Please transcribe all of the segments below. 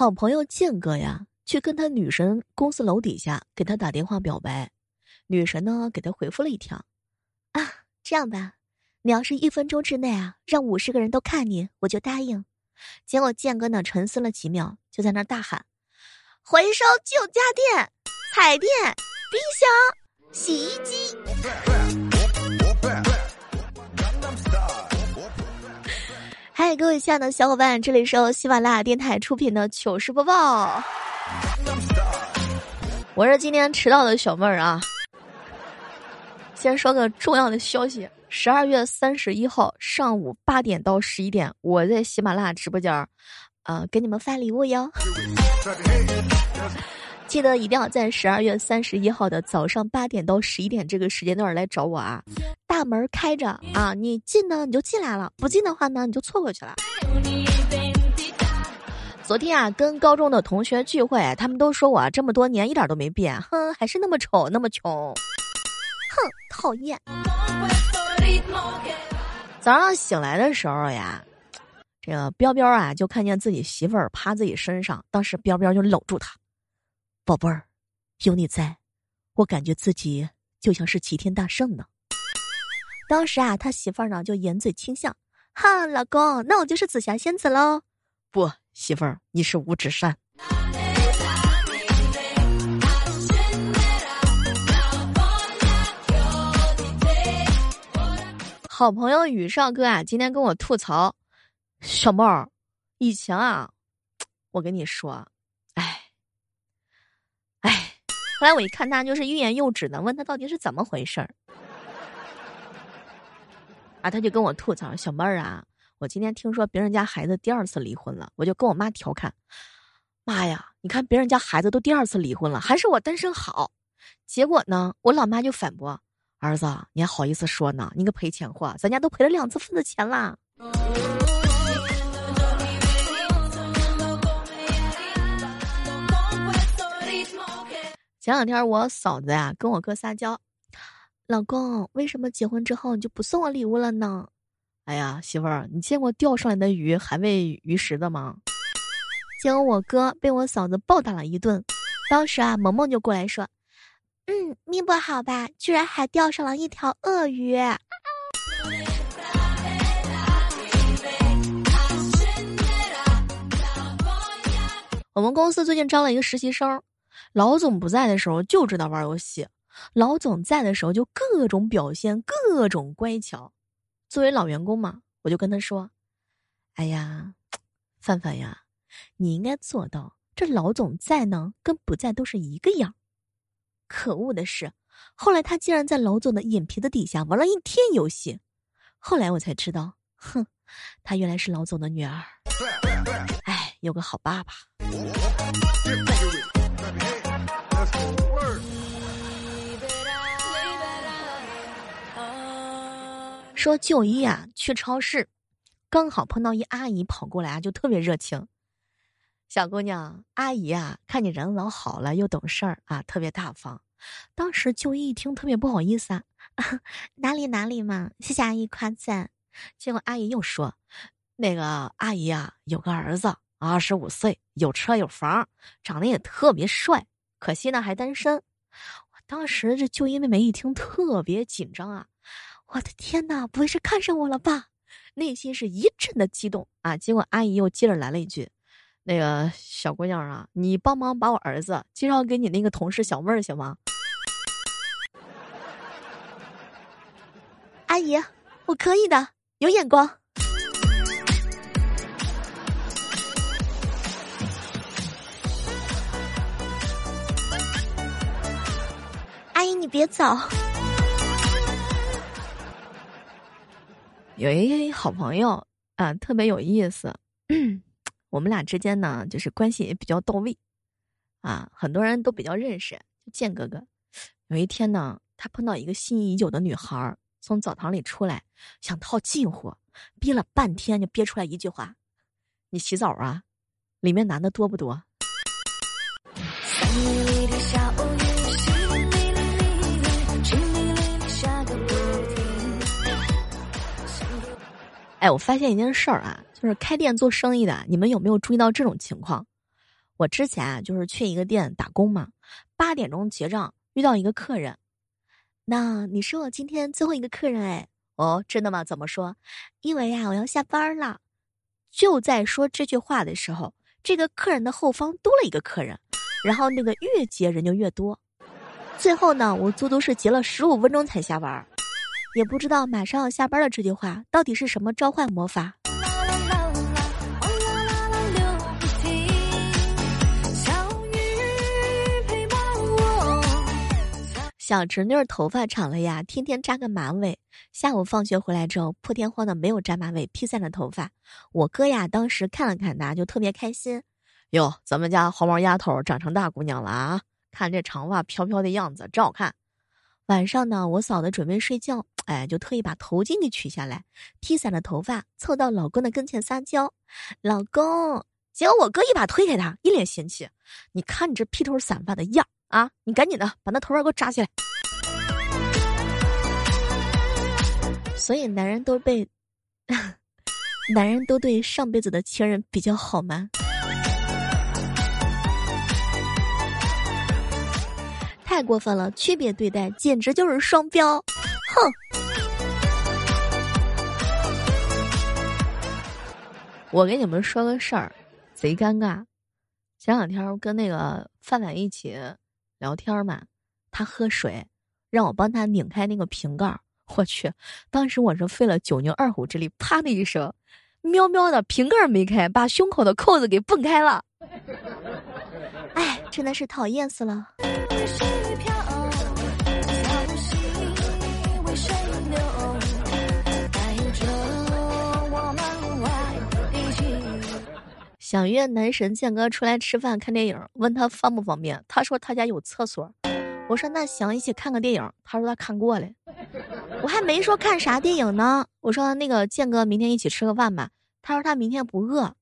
好朋友建哥呀，去跟他女神公司楼底下给他打电话表白，女神呢给他回复了一条：“啊，这样吧，你要是一分钟之内啊让五十个人都看你，我就答应。”结果建哥呢沉思了几秒，就在那大喊：“回收旧家电、彩电、冰箱、洗衣机。”嗨，各位亲爱的小伙伴，这里是由喜马拉雅电台出品的糗事播报。我是今天迟到的小妹儿啊。先说个重要的消息：十二月三十一号上午八点到十一点，我在喜马拉雅直播间儿，呃，给你们发礼物哟。记得一定要在十二月三十一号的早上八点到十一点这个时间段来找我啊！大门开着啊，你进呢你就进来了，不进的话呢你就错过去了。昨天啊，跟高中的同学聚会，他们都说我这么多年一点都没变，哼，还是那么丑那么穷，哼，讨厌。早上醒来的时候呀，这个彪彪啊就看见自己媳妇儿趴自己身上，当时彪彪就搂住他。宝贝儿，有你在，我感觉自己就像是齐天大圣呢。当时啊，他媳妇儿呢就掩嘴轻笑：“哈，老公，那我就是紫霞仙子喽。”不，媳妇儿，你是五指山。好朋友宇少哥啊，今天跟我吐槽：“小妹儿，以前啊，我跟你说。”后来我一看他就是欲言又止的，问他到底是怎么回事儿，啊，他就跟我吐槽：“小妹儿啊，我今天听说别人家孩子第二次离婚了，我就跟我妈调侃，妈呀，你看别人家孩子都第二次离婚了，还是我单身好。结果呢，我老妈就反驳：儿子，你还好意思说呢？你个赔钱货，咱家都赔了两次份子钱啦。”前两天我嫂子呀跟我哥撒娇，老公为什么结婚之后你就不送我礼物了呢？哎呀，媳妇儿，你见过钓上来的鱼还喂鱼食的吗？结果我哥被我嫂子暴打了一顿，当时啊，萌萌就过来说：“嗯，命不好吧，居然还钓上了一条鳄鱼。”我们公司最近招了一个实习生。老总不在的时候就知道玩游戏，老总在的时候就各种表现，各种乖巧。作为老员工嘛，我就跟他说：“哎呀，范范呀，你应该做到这老总在呢，跟不在都是一个样。”可恶的是，后来他竟然在老总的眼皮子底下玩了一天游戏。后来我才知道，哼，他原来是老总的女儿。哎，有个好爸爸。说就医啊，去超市，刚好碰到一阿姨跑过来啊，就特别热情。小姑娘，阿姨啊，看你人老好了，又懂事儿啊，特别大方。当时就医一听，特别不好意思啊，哪里哪里嘛，谢谢阿姨夸赞。结果阿姨又说，那个阿姨啊，有个儿子，二十五岁，有车有房，长得也特别帅，可惜呢还单身。当时这就医妹妹一听，特别紧张啊。我的天哪，不会是看上我了吧？内心是一阵的激动啊！结果阿姨又接着来了一句：“那个小姑娘啊，你帮忙把我儿子介绍给你那个同事小妹儿行吗？”阿姨，我可以的，有眼光。阿姨，你别走。有一好朋友啊，特别有意思。我们俩之间呢，就是关系也比较到位啊，很多人都比较认识。建哥哥，有一天呢，他碰到一个心仪已久的女孩，从澡堂里出来，想套近乎，憋了半天就憋出来一句话：“你洗澡啊？里面男的多不多？”哎，我发现一件事儿啊，就是开店做生意的，你们有没有注意到这种情况？我之前啊，就是去一个店打工嘛，八点钟结账，遇到一个客人，那你是我今天最后一个客人哎，哦，真的吗？怎么说？因为呀，我要下班了。就在说这句话的时候，这个客人的后方多了一个客人，然后那个越结人就越多，最后呢，我足足是结了十五分钟才下班，也不知道马上要下班了这句话到底是什么召唤魔法。小侄女儿头发长了呀，天天扎个马尾。下午放学回来之后，破天荒的没有扎马尾，披散了头发。我哥呀，当时看了看她，就特别开心。哟，咱们家黄毛丫头长成大姑娘了啊！看这长发飘飘的样子，真好看。晚上呢，我嫂子准备睡觉，哎，就特意把头巾给取下来，披散了头发，凑到老公的跟前撒娇：“老公。”结果我哥一把推开他，一脸嫌弃：“你看你这披头散发的样。”啊！你赶紧的把那头发给我扎起来。所以男人都被，男人都对上辈子的情人比较好吗？太过分了，区别对待简直就是双标！哼！我给你们说个事儿，贼尴尬。前两天跟那个范范一起。聊天嘛，他喝水，让我帮他拧开那个瓶盖。我去，当时我是费了九牛二虎之力，啪的一声，喵喵的瓶盖没开，把胸口的扣子给蹦开了。哎，真的是讨厌死了。想约男神建哥出来吃饭看电影，问他方不方便。他说他家有厕所。我说那行，一起看个电影。他说他看过了。我还没说看啥电影呢。我说那个建哥明天一起吃个饭吧。他说他明天不饿。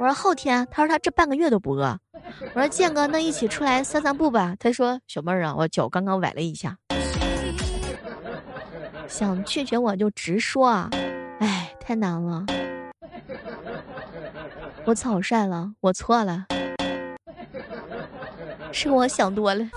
我说后天。他说他这半个月都不饿。我说建哥那一起出来散散步吧。他说小妹儿啊，我脚刚刚崴了一下。想拒绝我就直说啊，哎，太难了。我草率了，我错了，是我想多了。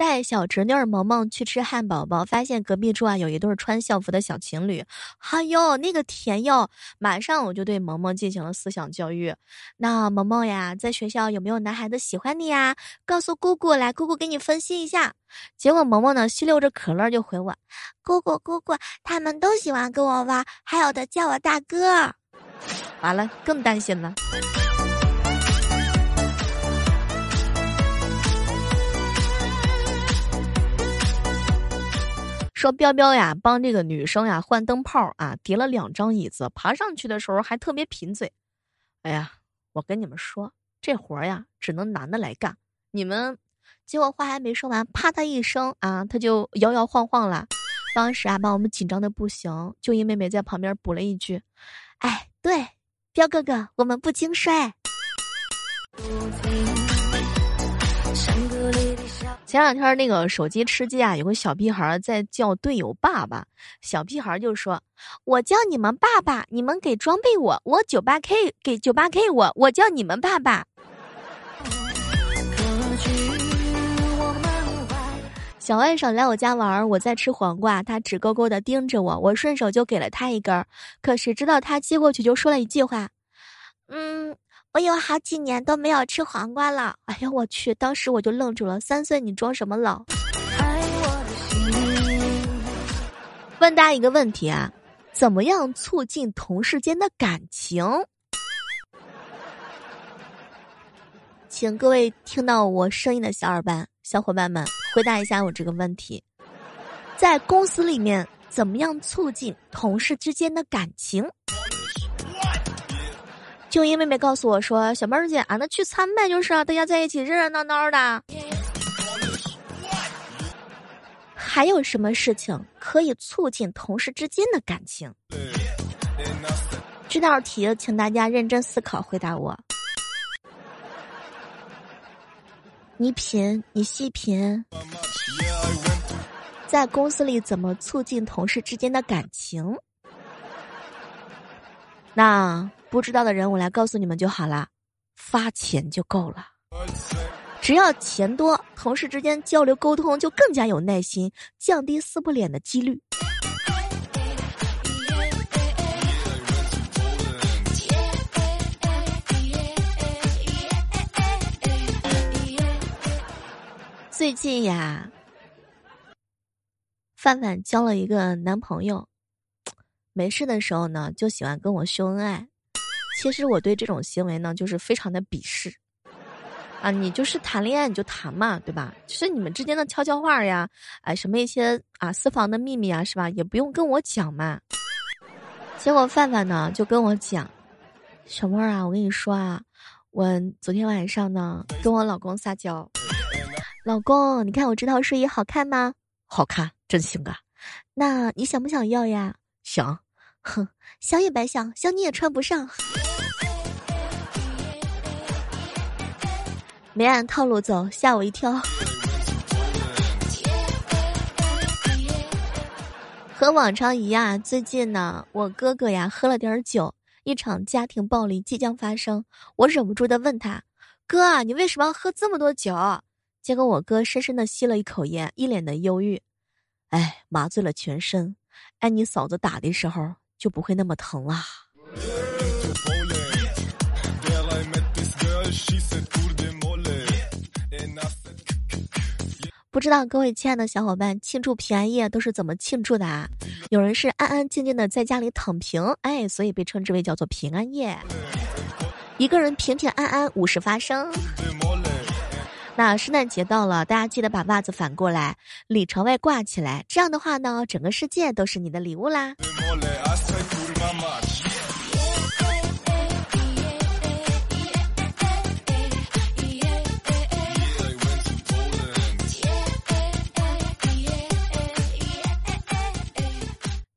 带小侄女儿萌萌去吃汉堡包，发现隔壁桌啊有一对穿校服的小情侣，哎呦那个甜哟！马上我就对萌萌进行了思想教育。那萌萌呀，在学校有没有男孩子喜欢你呀？告诉姑姑来，姑姑给你分析一下。结果萌萌呢，吸溜着可乐就回我：“姑姑姑姑，他们都喜欢跟我玩，还有的叫我大哥。”完了，更担心了。说彪彪呀，帮这个女生呀换灯泡啊，叠了两张椅子，爬上去的时候还特别贫嘴。哎呀，我跟你们说，这活儿呀只能男的来干。你们，结果话还没说完，啪的一声啊，他就摇摇晃晃了。当时啊，把我们紧张的不行。就一妹妹在旁边补了一句：“哎，对，彪哥哥，我们不经摔。”前两天那个手机吃鸡啊，有个小屁孩在叫队友爸爸。小屁孩就说：“我叫你们爸爸，你们给装备我，我九八 K 给九八 K 我，我叫你们爸爸。”小外甥来我家玩，我在吃黄瓜，他直勾勾的盯着我，我顺手就给了他一根儿，可谁知道他接过去就说了一句话：“嗯。”我有好几年都没有吃黄瓜了，哎呀，我去！当时我就愣住了。三岁，你装什么老？问大家一个问题啊，怎么样促进同事间的感情？请各位听到我声音的小伙伴、小伙伴们回答一下我这个问题：在公司里面，怎么样促进同事之间的感情？就英妹妹告诉我说：“小妹儿姐，俺那聚餐呗，就是啊大家在一起热热闹闹的。还有什么事情可以促进同事之间的感情？这道题，请大家认真思考，回答我。你品，你细品，在公司里怎么促进同事之间的感情？”那不知道的人，我来告诉你们就好了，发钱就够了。只要钱多，同事之间交流沟通就更加有耐心，降低撕破脸的几率。最近呀，范范交了一个男朋友，没事的时候呢，就喜欢跟我秀恩爱。其实我对这种行为呢，就是非常的鄙视。啊，你就是谈恋爱你就谈嘛，对吧？就是你们之间的悄悄话呀，哎，什么一些啊私房的秘密啊，是吧？也不用跟我讲嘛。结果范范呢就跟我讲，小妹儿啊，我跟你说啊，我昨天晚上呢跟我老公撒娇。老公，你看我这套睡衣好看吗？好看，真性感。那你想不想要呀？想。哼，想也白想，想你也穿不上。没按套路走，吓我一跳。和往常一样，最近呢，我哥哥呀喝了点酒，一场家庭暴力即将发生。我忍不住的问他：“哥，你为什么要喝这么多酒？”结果我哥深深的吸了一口烟，一脸的忧郁，哎，麻醉了全身，挨你嫂子打的时候就不会那么疼了。不知道各位亲爱的小伙伴庆祝平安夜都是怎么庆祝的啊？有人是安安静静的在家里躺平，哎，所以被称之为叫做平安夜。一个人平平安安，无事发生。那圣诞节到了，大家记得把袜子反过来，里朝外挂起来。这样的话呢，整个世界都是你的礼物啦。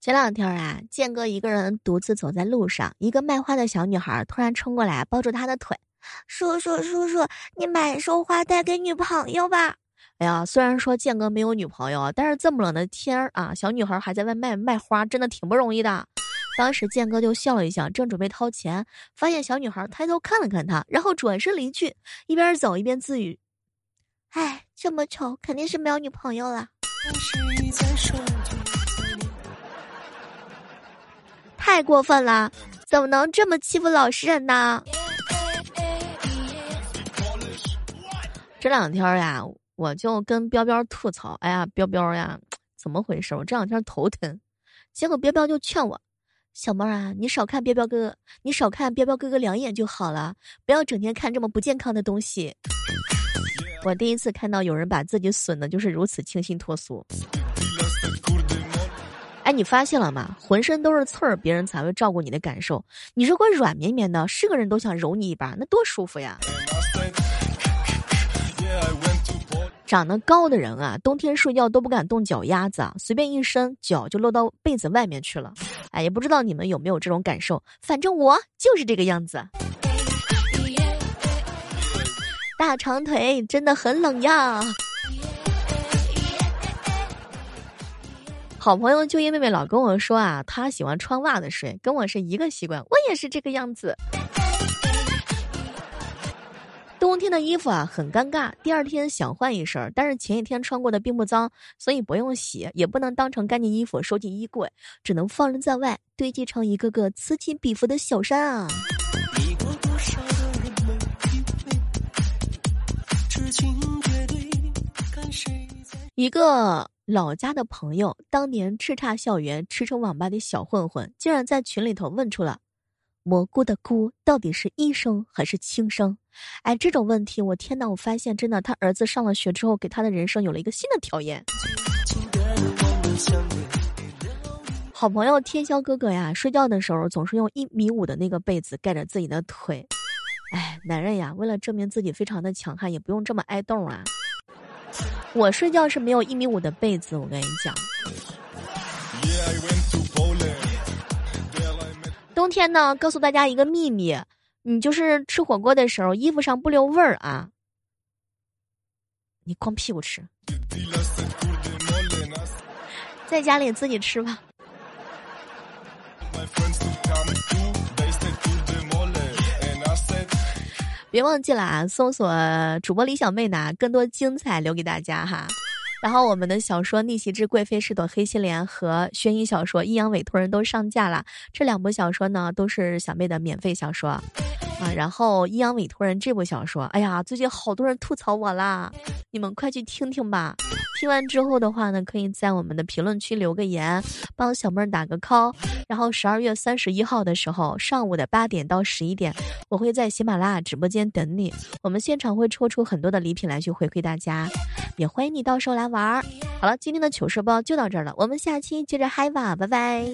前两天啊，建哥一个人独自走在路上，一个卖花的小女孩突然冲过来，抱住他的腿。叔叔，叔叔，你买束花带给女朋友吧。哎呀，虽然说建哥没有女朋友，但是这么冷的天儿啊，小女孩还在外卖卖花，真的挺不容易的。当时建哥就笑了一笑，正准备掏钱，发现小女孩抬头看了看他，然后转身离去，一边走一边自语：“哎，这么丑，肯定是没有女朋友了。”太过分了，怎么能这么欺负老实人呢？这两天呀，我就跟彪彪吐槽：“哎呀，彪彪呀，怎么回事？我这两天头疼。”结果彪彪就劝我：“小妹啊，你少看彪彪哥哥，你少看彪彪哥哥两眼就好了，不要整天看这么不健康的东西。”我第一次看到有人把自己损的就是如此清新脱俗。哎，你发现了吗？浑身都是刺儿，别人才会照顾你的感受。你如果软绵绵的，是个人都想揉你一把，那多舒服呀！长得高的人啊，冬天睡觉都不敢动脚丫子，随便一伸，脚就落到被子外面去了。哎，也不知道你们有没有这种感受，反正我就是这个样子。大长腿真的很冷呀。好朋友就业妹妹老跟我说啊，她喜欢穿袜子睡，跟我是一个习惯，我也是这个样子。冬天的衣服啊很尴尬，第二天想换一身，但是前一天穿过的并不脏，所以不用洗，也不能当成干净衣服收进衣柜，只能放任在外，堆积成一个个此起彼伏的小山啊。一个老家的朋友，当年叱咤校园、驰骋网吧的小混混，竟然在群里头问出了。蘑菇的菇到底是一声还是轻声？哎，这种问题，我天呐！我发现真的，他儿子上了学之后，给他的人生有了一个新的挑战。好朋友天霄哥哥呀，睡觉的时候总是用一米五的那个被子盖着自己的腿。哎，男人呀，为了证明自己非常的强悍，也不用这么挨冻啊。我睡觉是没有一米五的被子，我跟你讲。冬天呢，告诉大家一个秘密，你就是吃火锅的时候，衣服上不留味儿啊，你光屁股吃，在家里自己吃吧。别忘记了啊，搜索主播李小妹呢，更多精彩留给大家哈。然后我们的小说《逆袭之贵妃是朵黑心莲》和悬疑小说《阴阳委托人》都上架了，这两部小说呢都是小妹的免费小说，啊，然后《阴阳委托人》这部小说，哎呀，最近好多人吐槽我啦，你们快去听听吧。听完之后的话呢，可以在我们的评论区留个言，帮小妹儿打个 call。然后十二月三十一号的时候，上午的八点到十一点，我会在喜马拉雅直播间等你，我们现场会抽出很多的礼品来去回馈大家。也欢迎你到时候来玩儿。好了，今天的糗事播报就到这儿了，我们下期接着嗨吧，拜拜。